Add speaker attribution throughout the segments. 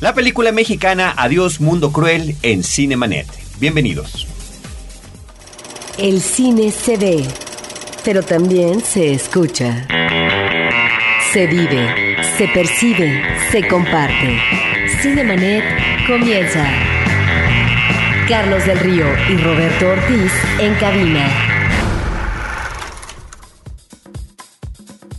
Speaker 1: La película mexicana Adiós Mundo Cruel en Cinemanet. Bienvenidos.
Speaker 2: El cine se ve, pero también se escucha. Se vive, se percibe, se comparte. Cinemanet comienza. Carlos del Río y Roberto Ortiz en cabina.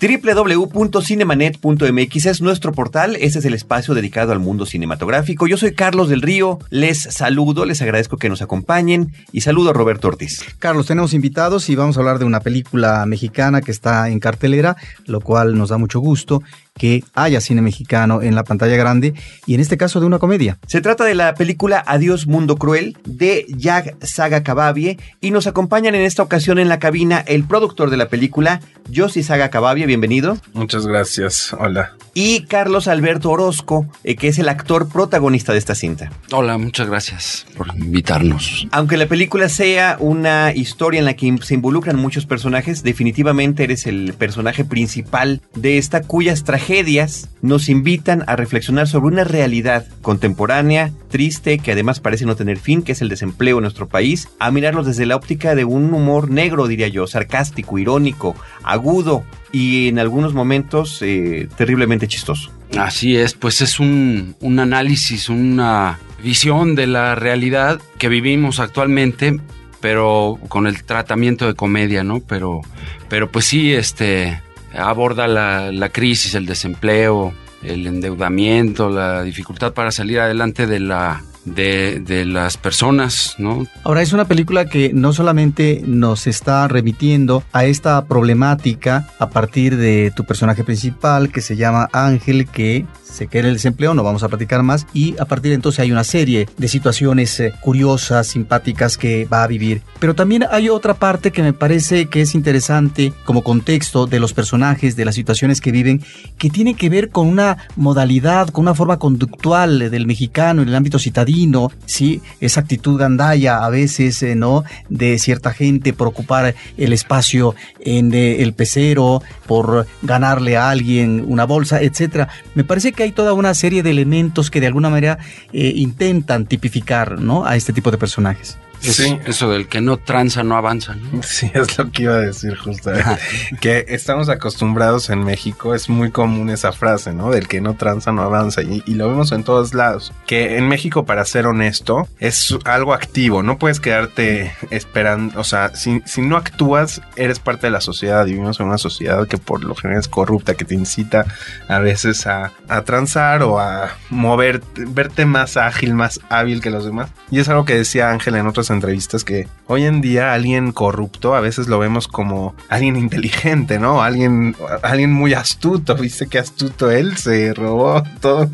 Speaker 1: www.cinemanet.mx es nuestro portal, este es el espacio dedicado al mundo cinematográfico. Yo soy Carlos del Río, les saludo, les agradezco que nos acompañen y saludo a Roberto Ortiz.
Speaker 3: Carlos, tenemos invitados y vamos a hablar de una película mexicana que está en cartelera, lo cual nos da mucho gusto que haya cine mexicano en la pantalla grande y en este caso de una comedia.
Speaker 1: Se trata de la película Adiós Mundo Cruel de Yag Saga Cabavie y nos acompañan en esta ocasión en la cabina el productor de la película, Josi Saga Cabavie, bienvenido.
Speaker 4: Muchas gracias, hola.
Speaker 1: Y Carlos Alberto Orozco, eh, que es el actor protagonista de esta cinta.
Speaker 5: Hola, muchas gracias por invitarnos.
Speaker 1: Aunque la película sea una historia en la que se involucran muchos personajes, definitivamente eres el personaje principal de esta cuyas tragedias nos invitan a reflexionar sobre una realidad contemporánea, triste, que además parece no tener fin, que es el desempleo en nuestro país, a mirarlos desde la óptica de un humor negro, diría yo, sarcástico, irónico, agudo y en algunos momentos eh, terriblemente chistoso.
Speaker 5: Así es, pues es un, un análisis, una visión de la realidad que vivimos actualmente, pero con el tratamiento de comedia, ¿no? Pero, pero pues sí, este, aborda la, crisis, el desempleo, el endeudamiento, la dificultad para salir adelante de la de, las personas.
Speaker 3: Ahora es una película que no solamente nos está remitiendo a esta problemática a partir de tu personaje principal que se llama Ángel, que se queda el desempleo, no vamos a platicar más, y a partir de entonces hay una serie de situaciones eh, curiosas, simpáticas que va a vivir. Pero también hay otra parte que me parece que es interesante como contexto de los personajes, de las situaciones que viven, que tiene que ver con una modalidad, con una forma conductual del mexicano en el ámbito citadino, ¿sí? esa actitud gandaya a veces, eh, ¿no? De cierta gente por ocupar el espacio en eh, el pecero, por ganarle a alguien una bolsa, etcétera. Me parece que hay toda una serie de elementos que de alguna manera eh, intentan tipificar ¿no? a este tipo de personajes
Speaker 5: sí. Eso del que no tranza no avanza, ¿no?
Speaker 4: Sí, es lo que iba a decir justamente. que estamos acostumbrados en México, es muy común esa frase, ¿no? Del que no tranza no avanza. Y, lo vemos en todos lados. Que en México, para ser honesto, es algo activo. No puedes quedarte esperando. O sea, si, si no actúas, eres parte de la sociedad. Vivimos en una sociedad que por lo general es corrupta, que te incita a veces a, a transar o a mover, verte más ágil, más hábil que los demás. Y es algo que decía Ángel en otras entrevistas que hoy en día alguien corrupto a veces lo vemos como alguien inteligente, ¿no? Alguien, alguien muy astuto, viste que astuto él, se robó todo.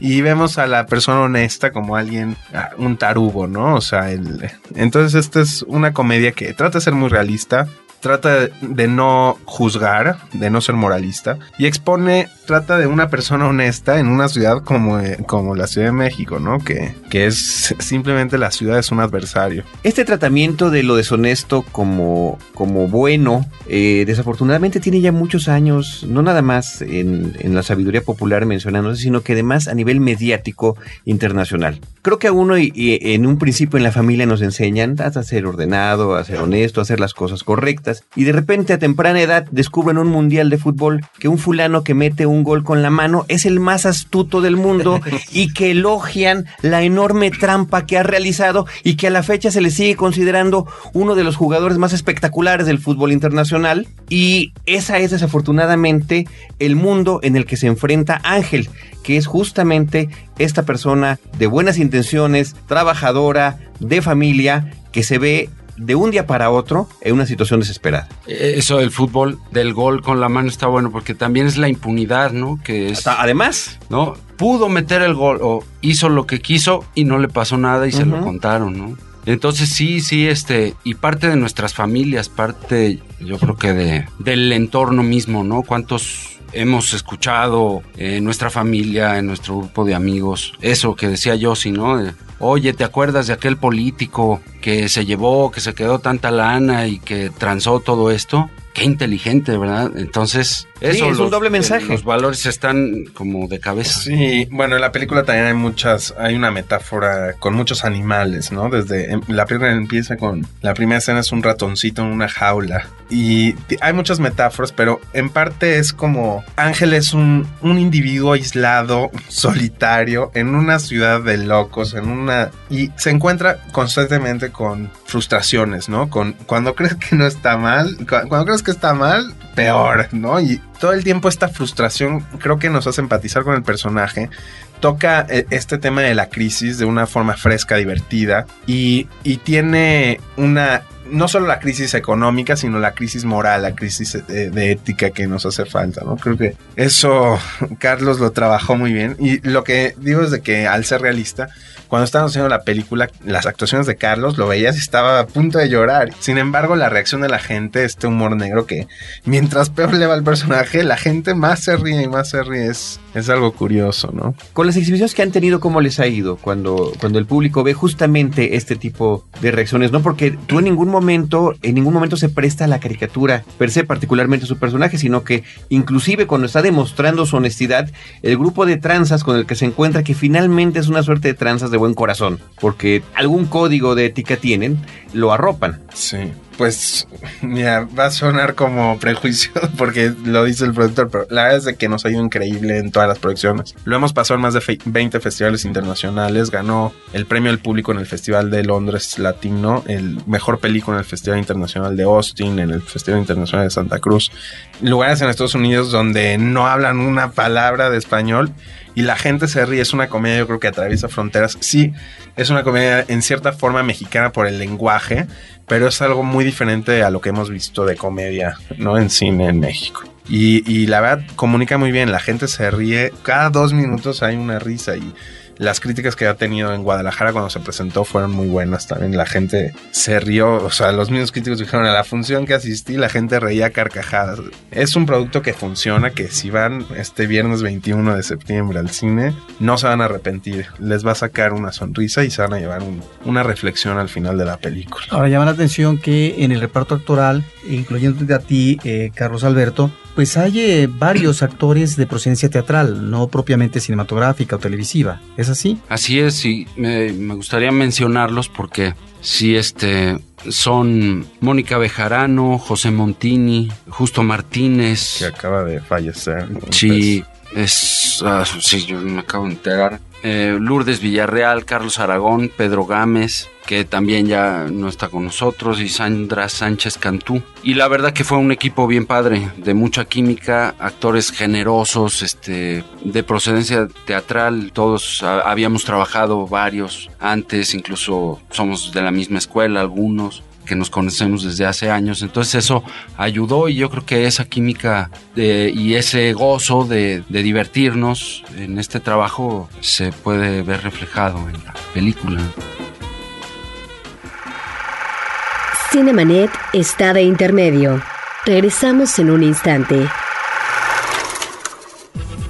Speaker 4: Y vemos a la persona honesta como alguien, ah, un tarugo, ¿no? O sea, el, entonces esta es una comedia que trata de ser muy realista, trata de no juzgar, de no ser moralista y expone, trata de una persona honesta en una ciudad como, eh, como la Ciudad de México, ¿no? Que, que es simplemente la ciudad es un adversario.
Speaker 1: Este tratamiento de lo deshonesto como, como bueno, eh, desafortunadamente tiene ya muchos años, no nada más en, en la sabiduría popular mencionándose, sino que además a nivel mediático internacional. Creo que a uno y, y en un principio en la familia nos enseñan a ser ordenado, a ser honesto, a hacer las cosas correctas y de repente a temprana edad descubren un mundial de fútbol que un fulano que mete un gol con la mano es el más astuto del mundo y que elogian la enorme trampa que ha realizado y que a la fecha se le sigue considerando uno de los jugadores más espectaculares del fútbol internacional. Y esa es desafortunadamente el mundo en el que se enfrenta Ángel, que es justamente esta persona de buenas intenciones, trabajadora, de familia, que se ve de un día para otro en una situación desesperada.
Speaker 5: Eh, eso del fútbol, del gol con la mano está bueno porque también es la impunidad, ¿no? Que es,
Speaker 1: además,
Speaker 5: ¿no? Pudo meter el gol o hizo lo que quiso y no le pasó nada y se lo contaron, ¿no? Entonces sí, sí, este, y parte de nuestras familias, parte, yo creo que de, del entorno mismo, ¿no? ¿Cuántos hemos escuchado en nuestra familia, en nuestro grupo de amigos, eso que decía yo, no, oye, ¿te acuerdas de aquel político que se llevó, que se quedó tanta lana y que transó todo esto? qué inteligente, ¿verdad? Entonces, eso
Speaker 1: es un doble mensaje.
Speaker 5: Los valores están como de cabeza.
Speaker 4: Sí, bueno, en la película también hay muchas, hay una metáfora con muchos animales, ¿no? Desde em, la película empieza con la primera escena es un ratoncito en una jaula y hay muchas metáforas, pero en parte es como Ángel es un, un individuo aislado, solitario, en una ciudad de locos, en una y se encuentra constantemente con frustraciones, ¿no? Con cuando crees que no está mal, cuando crees que está mal, peor, ¿no? Y todo el tiempo esta frustración creo que nos hace empatizar con el personaje. Toca eh, este tema de la crisis de una forma fresca, divertida y, y tiene una no solo la crisis económica, sino la crisis moral, la crisis de, eh, de, ética que nos hace falta, ¿no? Creo que eso Carlos lo trabajó muy bien. Y lo que digo es de que al ser realista, cuando estábamos haciendo la película, las actuaciones de Carlos, lo veías y estaba a punto de llorar. Sin embargo, la reacción de la gente, este humor negro que mientras peor le va el personaje, la gente más se ríe y más se ríe. Es, es algo curioso, ¿no?
Speaker 1: Con las exhibiciones que han tenido, ¿cómo les ha ido cuando, cuando el público ve justamente este tipo de reacciones? No porque tú en ningún momento, en ningún momento se presta a la caricatura per se, particularmente su personaje, sino que inclusive cuando está demostrando su honestidad, el grupo de tranzas con el que se encuentra, que finalmente es una suerte de tranzas de buen corazón, porque algún código de ética tienen, lo arropan.
Speaker 4: Sí pues, mira, va a sonar como prejuicio porque lo dice el productor, pero la verdad es que nos ha ido increíble en todas las producciones. Lo hemos pasado en más de 20 festivales internacionales, ganó el premio al público en el Festival de Londres Latino, el mejor película en el Festival Internacional de Austin, en el Festival Internacional de Santa Cruz, lugares en Estados Unidos donde no hablan una palabra de español y la gente se ríe. Es una comedia, yo creo que atraviesa fronteras. Sí, es una comedia en cierta forma mexicana por el lenguaje, pero es algo muy diferente a lo que hemos visto de comedia, ¿no? En cine en México. Y, y la verdad, comunica muy bien, la gente se ríe, cada dos minutos hay una risa y las críticas que ha tenido en Guadalajara cuando se presentó fueron muy buenas también. La gente se rió, o sea, los mismos críticos dijeron a la función que asistí, la gente reía carcajadas. Es un producto que funciona, que si van este viernes 21 de septiembre al cine, no se van a arrepentir. Les va a sacar una sonrisa y se van a llevar un, una reflexión al final de la película.
Speaker 3: Ahora llama la atención que en el reparto actoral, incluyéndote a ti, eh, Carlos Alberto, pues hay eh, varios actores de procedencia teatral, no propiamente cinematográfica o televisiva. ¿Es así?
Speaker 5: Así es, y me, me gustaría mencionarlos porque sí, este, son Mónica Bejarano, José Montini, Justo Martínez.
Speaker 4: Que acaba de fallecer.
Speaker 5: Sí, es, ah, sí, yo me acabo de enterar. Eh, Lourdes Villarreal, Carlos Aragón, Pedro Gámez, que también ya no está con nosotros, y Sandra Sánchez Cantú. Y la verdad que fue un equipo bien padre, de mucha química, actores generosos, este, de procedencia teatral, todos habíamos trabajado varios antes, incluso somos de la misma escuela algunos que nos conocemos desde hace años. Entonces eso ayudó y yo creo que esa química de, y ese gozo de, divertirnos en este trabajo se puede ver reflejado en la película.
Speaker 2: Cinemanet está de intermedio. Regresamos en un instante.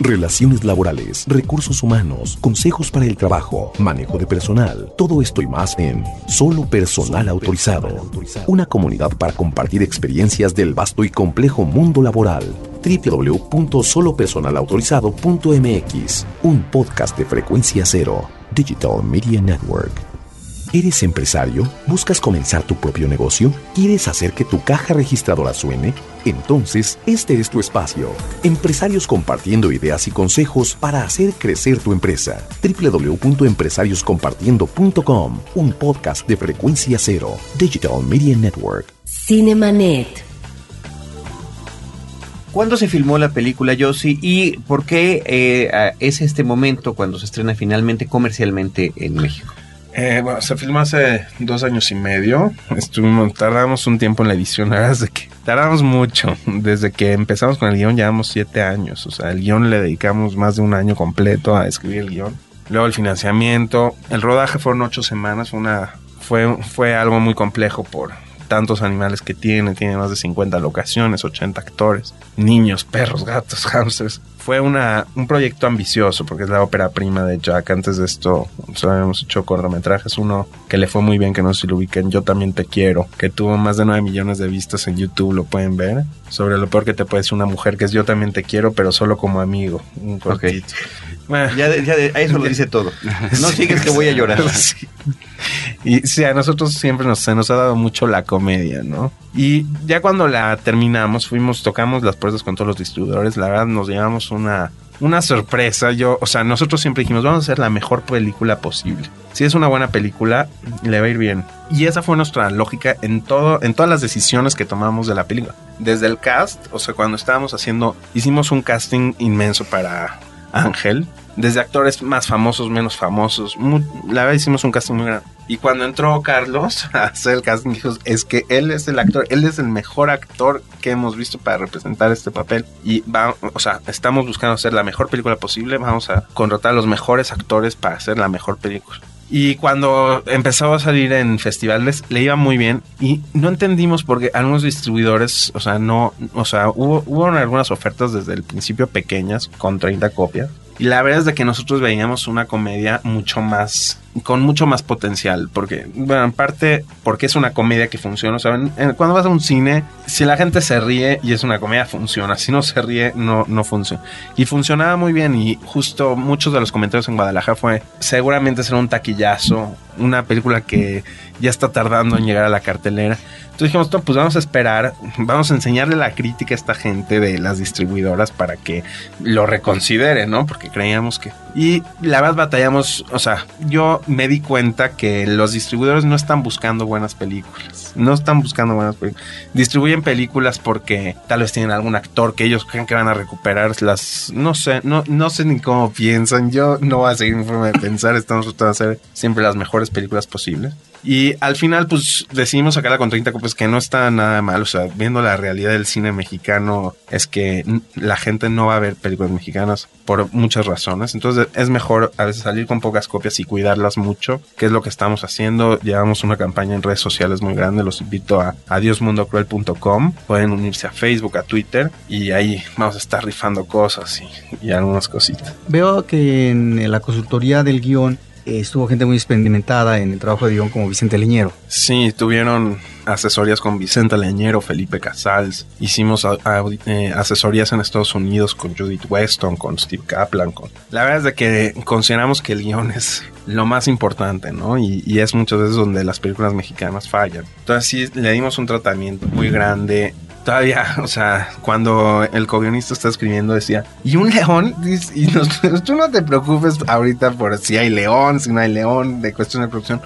Speaker 6: Relaciones laborales, recursos humanos, consejos para el trabajo, manejo de personal, todo esto y más en Solo Personal Autorizado, una comunidad para compartir experiencias del vasto y complejo mundo laboral. www.solopersonalautorizado.mx, un podcast de frecuencia cero, Digital Media Network. ¿Eres empresario? ¿Buscas comenzar tu propio negocio? ¿Quieres hacer que tu caja registradora suene? Entonces, este es tu espacio. Empresarios compartiendo ideas y consejos para hacer crecer tu empresa. www.empresarioscompartiendo.com, un podcast de frecuencia cero, Digital Media Network.
Speaker 2: Cinemanet.
Speaker 1: ¿Cuándo se filmó la película Yossi y por qué eh, es este momento cuando se estrena finalmente comercialmente en México?
Speaker 4: Eh, bueno, se filmó hace dos años y medio. Estuvimos, tardamos un tiempo en la edición, la verdad es de que tardamos mucho. Desde que empezamos con el guion llevamos siete años. O sea, el guion le dedicamos más de un año completo a escribir el guion. Luego el financiamiento. El rodaje fueron ocho semanas. Fue una, fue, fue algo muy complejo por, tantos animales que tiene, tiene más de 50 locaciones, 80 actores, niños, perros, gatos, hamsters. Fue una, un proyecto ambicioso porque es la ópera prima de Jack. Antes de esto, solo habíamos hecho cortometrajes. Uno que le fue muy bien, que no sé si lo ubiquen, Yo también te quiero, que tuvo más de 9 millones de vistas en YouTube, lo pueden ver. Sobre lo peor que te puede decir una mujer, que es Yo también te quiero, pero solo como amigo. Un cortito.
Speaker 1: Bueno, ya, ya de- a eso lo dice todo. No sigues que voy a llorar.
Speaker 4: Sí. Y sí, a nosotros siempre nos, se nos ha dado mucho la comedia, ¿no? Y ya cuando la terminamos, fuimos, tocamos las puertas con todos los distribuidores, la verdad nos llevamos una, una sorpresa. Yo, o sea, nosotros siempre dijimos, vamos a hacer la mejor película posible. Si es una buena película, le va a ir bien. Y esa fue nuestra lógica en todo, en todas las decisiones que tomamos de la película. Desde el cast, o sea, cuando estábamos haciendo, hicimos un casting inmenso para Ángel. Desde actores más famosos, menos famosos. Muy- la verdad hicimos un casting muy grande. Y cuando entró Carlos a hacer el casting, dijo, es que él es el actor, él es el mejor actor que hemos visto para representar este papel. Y va, o sea, estamos buscando hacer la mejor película posible. Vamos a contratar a los mejores actores para hacer la mejor película. Y cuando empezó a salir en festivales, le iba muy bien. Y no entendimos por qué algunos distribuidores, o sea, no, o sea, hubo, hubo algunas ofertas desde el principio pequeñas, con 30 copias. Y la verdad es de que nosotros veíamos una comedia mucho más, con mucho más potencial, porque, bueno, en parte, porque es una comedia que funciona. O sea, en- en- cuando vas a un cine, si la gente se ríe y es una comedia, funciona. Si no se ríe, no, no funciona. Y funcionaba muy bien. Y justo muchos de los comentarios en Guadalajara fue, seguramente será un taquillazo, una película que ya está tardando en llegar a la cartelera. Entonces dijimos, "No, pues vamos a esperar, vamos a enseñarle la crítica a esta gente de las distribuidoras para que lo reconsidere, ¿no? Porque creíamos que... Y la verdad batallamos, o sea, yo me di cuenta que los distribuidores no están buscando buenas películas, no están buscando buenas películas. Distribuyen películas porque tal vez tienen algún actor que ellos creen que van a recuperar las... No sé, no, no sé ni cómo piensan, yo no voy a seguir mi forma de pensar, estamos tratando de hacer siempre las mejores películas posibles. Y al final, pues decidimos sacarla con 30 copias, que no está nada mal. O sea, viendo la realidad del cine mexicano, es que la gente no va a ver películas mexicanas por muchas razones. Entonces, es mejor a veces salir con pocas copias y cuidarlas mucho, que es lo que estamos haciendo. Llevamos una campaña en redes sociales muy grande. Los invito a adiosmundocruel.com. Pueden unirse a Facebook, a Twitter, y ahí vamos a estar rifando cosas y, y algunas cositas.
Speaker 3: Veo que en la consultoría del guion eh, estuvo gente muy experimentada en el trabajo de guion como Vicente Leñero.
Speaker 4: Sí, tuvieron asesorías con Vicente Leñero, Felipe Casals. Hicimos eh, asesorías en Estados Unidos con Judith Weston, con Steve Kaplan. La verdad es de que consideramos que el guion es lo más importante, ¿no? Y, y es muchas veces donde las películas mexicanas fallan. Entonces sí, le dimos un tratamiento muy grande. Todavía, o sea, cuando el co-guionista está escribiendo decía, ¿y un león? Y nos- tú no te preocupes ahorita por si hay león, si no hay león, de cuestión de producción.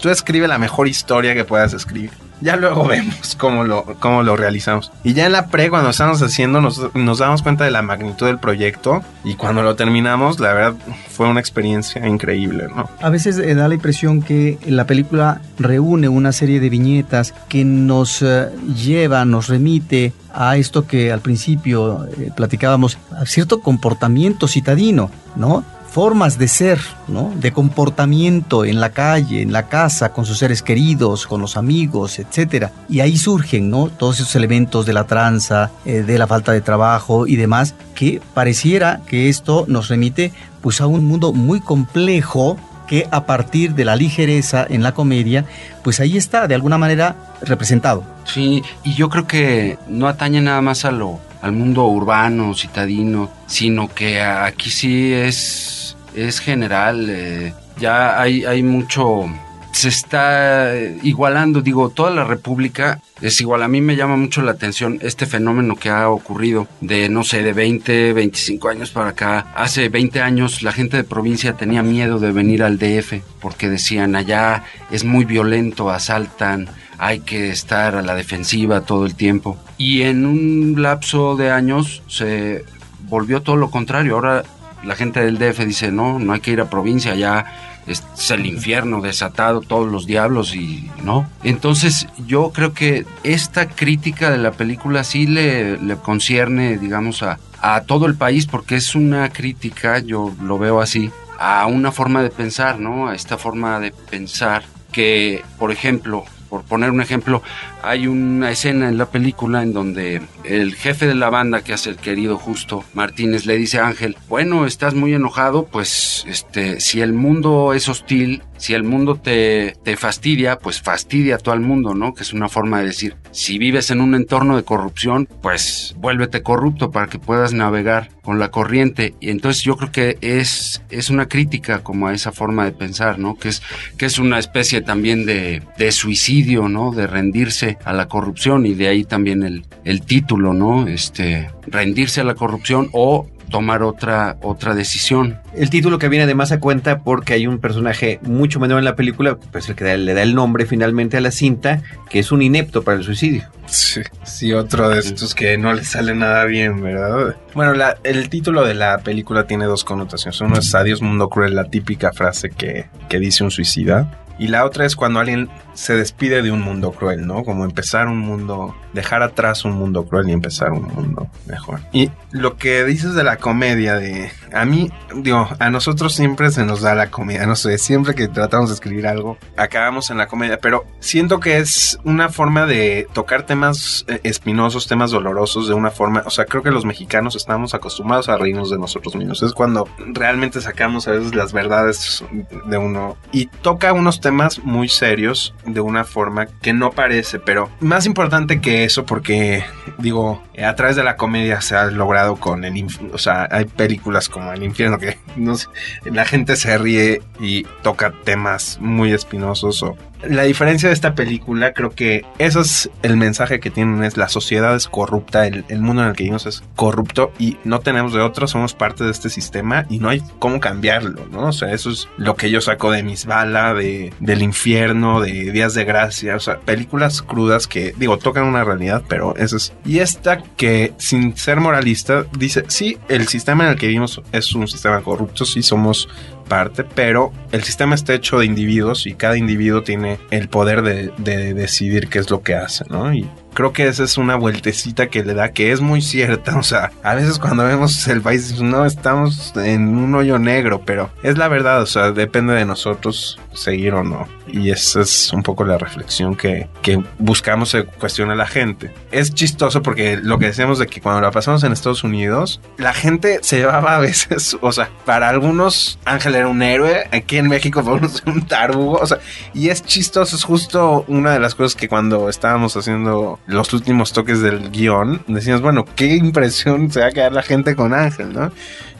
Speaker 4: Tú escribe la mejor historia que puedas escribir. Ya luego vemos cómo lo, cómo lo realizamos. Y ya en la pre, cuando estamos haciendo, nos, nos damos cuenta de la magnitud del proyecto. Y cuando lo terminamos, la verdad, fue una experiencia increíble, ¿no?
Speaker 3: A veces eh, da la impresión que la película reúne una serie de viñetas que nos eh, lleva, nos remite a esto que al principio eh, platicábamos, a cierto comportamiento citadino, ¿no? Formas de ser, ¿no? De comportamiento en la calle, en la casa, con sus seres queridos, con los amigos, etcétera. Y ahí surgen, ¿no? Todos esos elementos de la tranza, eh, de la falta de trabajo y demás, que pareciera que esto nos remite pues a un mundo muy complejo que a partir de la ligereza en la comedia, pues ahí está de alguna manera representado.
Speaker 5: Sí, y yo creo que no atañe nada más a lo, al mundo urbano, citadino, sino que aquí sí es, es general. eh, ya hay, hay mucho. Se está igualando, digo, toda la República es igual. A mí me llama mucho la atención este fenómeno que ha ocurrido de, no sé, de 20, 25 años para acá. Hace 20 años la gente de provincia tenía miedo de venir al DF porque decían allá es muy violento, asaltan, hay que estar a la defensiva todo el tiempo. Y en un lapso de años se volvió todo lo contrario. Ahora la gente del DF dice, no, no hay que ir a provincia, ya es, el infierno desatado, todos los diablos y no. Entonces yo creo que esta crítica de la película sí le, le concierne, digamos, a, a todo el país porque es una crítica, yo lo veo así, a una forma de pensar, ¿no? A esta forma de pensar que, por ejemplo, por poner un ejemplo, hay una escena en la película en donde el jefe de la banda que hace el querido Justo Martínez le dice a Ángel, bueno, estás muy enojado, pues este, si el mundo es hostil, si el mundo te, te fastidia, pues fastidia a todo el mundo, ¿no? Que es una forma de decir, si vives en un entorno de corrupción, pues vuélvete corrupto para que puedas navegar con la corriente. Y entonces yo creo que es, es una crítica como a esa forma de pensar, ¿no? Que es, que es una especie también de, de suicidio, ¿no? De rendirse a la corrupción y de ahí también el, el título, ¿no? Este, rendirse a la corrupción o tomar otra, otra decisión.
Speaker 1: El título que viene además a cuenta porque hay un personaje mucho menor en la película, pues el que da- le da el nombre finalmente a la cinta, que es un inepto para el suicidio.
Speaker 4: Sí, sí, otro de estos que no le sale nada bien, ¿verdad? Bueno, la- el título de la película tiene dos connotaciones. Uno es Adiós Mundo Cruel, la típica frase que, que dice un suicida. Y la otra es cuando alguien se despide de un mundo cruel, ¿no? Como empezar un mundo, dejar atrás un mundo cruel y empezar un mundo mejor. Y lo que dices de la comedia, de a mí, digo, a nosotros siempre se nos da la comedia, no sé, siempre que tratamos de escribir algo, acabamos en la comedia, pero siento que es una forma de tocar temas eh, espinosos, temas dolorosos de una forma, o sea, creo que los mexicanos estamos acostumbrados a reírnos de nosotros mismos, es cuando realmente sacamos a veces las verdades de uno y toca unos temas muy serios de una forma que no parece, pero más importante que eso porque digo, a través de la comedia se ha logrado con el, o sea, hay películas como El infierno que no sé, la gente se ríe y toca temas muy espinosos o la diferencia de esta película, creo que eso es el mensaje que tienen, es la sociedad es corrupta, el, el mundo en el que vivimos es corrupto y no tenemos de otro, somos parte de este sistema y no hay cómo cambiarlo, ¿no? O sea, eso es lo que yo saco de Mis Bala, de, del infierno, de Días de Gracia, o sea, películas crudas que, digo, tocan una realidad, pero eso es... Y esta que, sin ser moralista, dice, sí, el sistema en el que vivimos es un sistema corrupto, sí somos parte, pero el sistema está hecho de individuos y cada individuo tiene el poder de, de decidir qué es lo que hace, ¿no? Creo que esa es una vueltecita que le da que es muy cierta, o sea, a veces cuando vemos el país no, estamos en un hoyo negro, pero es la verdad, o sea, depende de nosotros seguir o no. Y esa es un poco la reflexión que, que buscamos se cuestiona la gente. Es chistoso porque lo que decíamos de que cuando la pasamos en Estados Unidos, la gente se llevaba a veces, o sea, para algunos Ángel era un héroe, aquí en México fue un tarugo, o sea, y es chistoso, es justo una de las cosas que cuando estábamos haciendo los últimos toques del guion, decíamos, bueno, qué impresión se va a quedar la gente con Ángel, ¿no?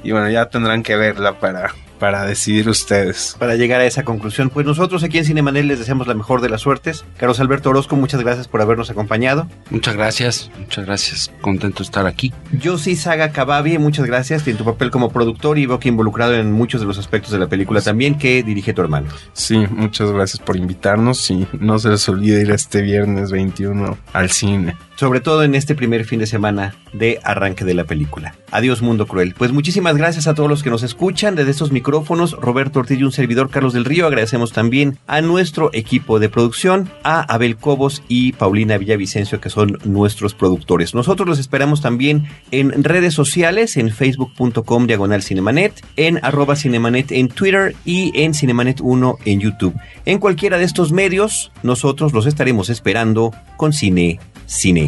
Speaker 4: Y bueno, ya tendrán que verla para, para decidir ustedes.
Speaker 1: Para llegar a esa conclusión, pues nosotros aquí en Cinemanet les deseamos la mejor de las suertes. Carlos Alberto Orozco, muchas gracias por habernos acompañado.
Speaker 5: Muchas gracias, muchas gracias. Contento de estar aquí.
Speaker 1: Yo sí, Saga Cababi, muchas gracias en tu papel como productor y veo que involucrado en muchos de los aspectos de la película también que dirige tu hermano.
Speaker 4: Sí, muchas gracias por invitarnos y no se les olvide ir este viernes 21 al cine.
Speaker 1: Sobre todo en este primer fin de semana de arranque de la película. Adiós Mundo Cruel. Pues muchísimas gracias a todos los que nos escuchan desde estos micrófonos. Roberto Ortiz y un servidor Carlos del Río. Agradecemos también a nuestro equipo de producción, a Abel Cobos y Paulina Villavicencio que son nuestros productores. Nosotros los esperamos también en redes sociales, en facebook.com diagonal cinemanet, en arroba cinemanet en Twitter y en cinemanet 1 en YouTube. En cualquiera de estos medios, nosotros los estaremos esperando con cine,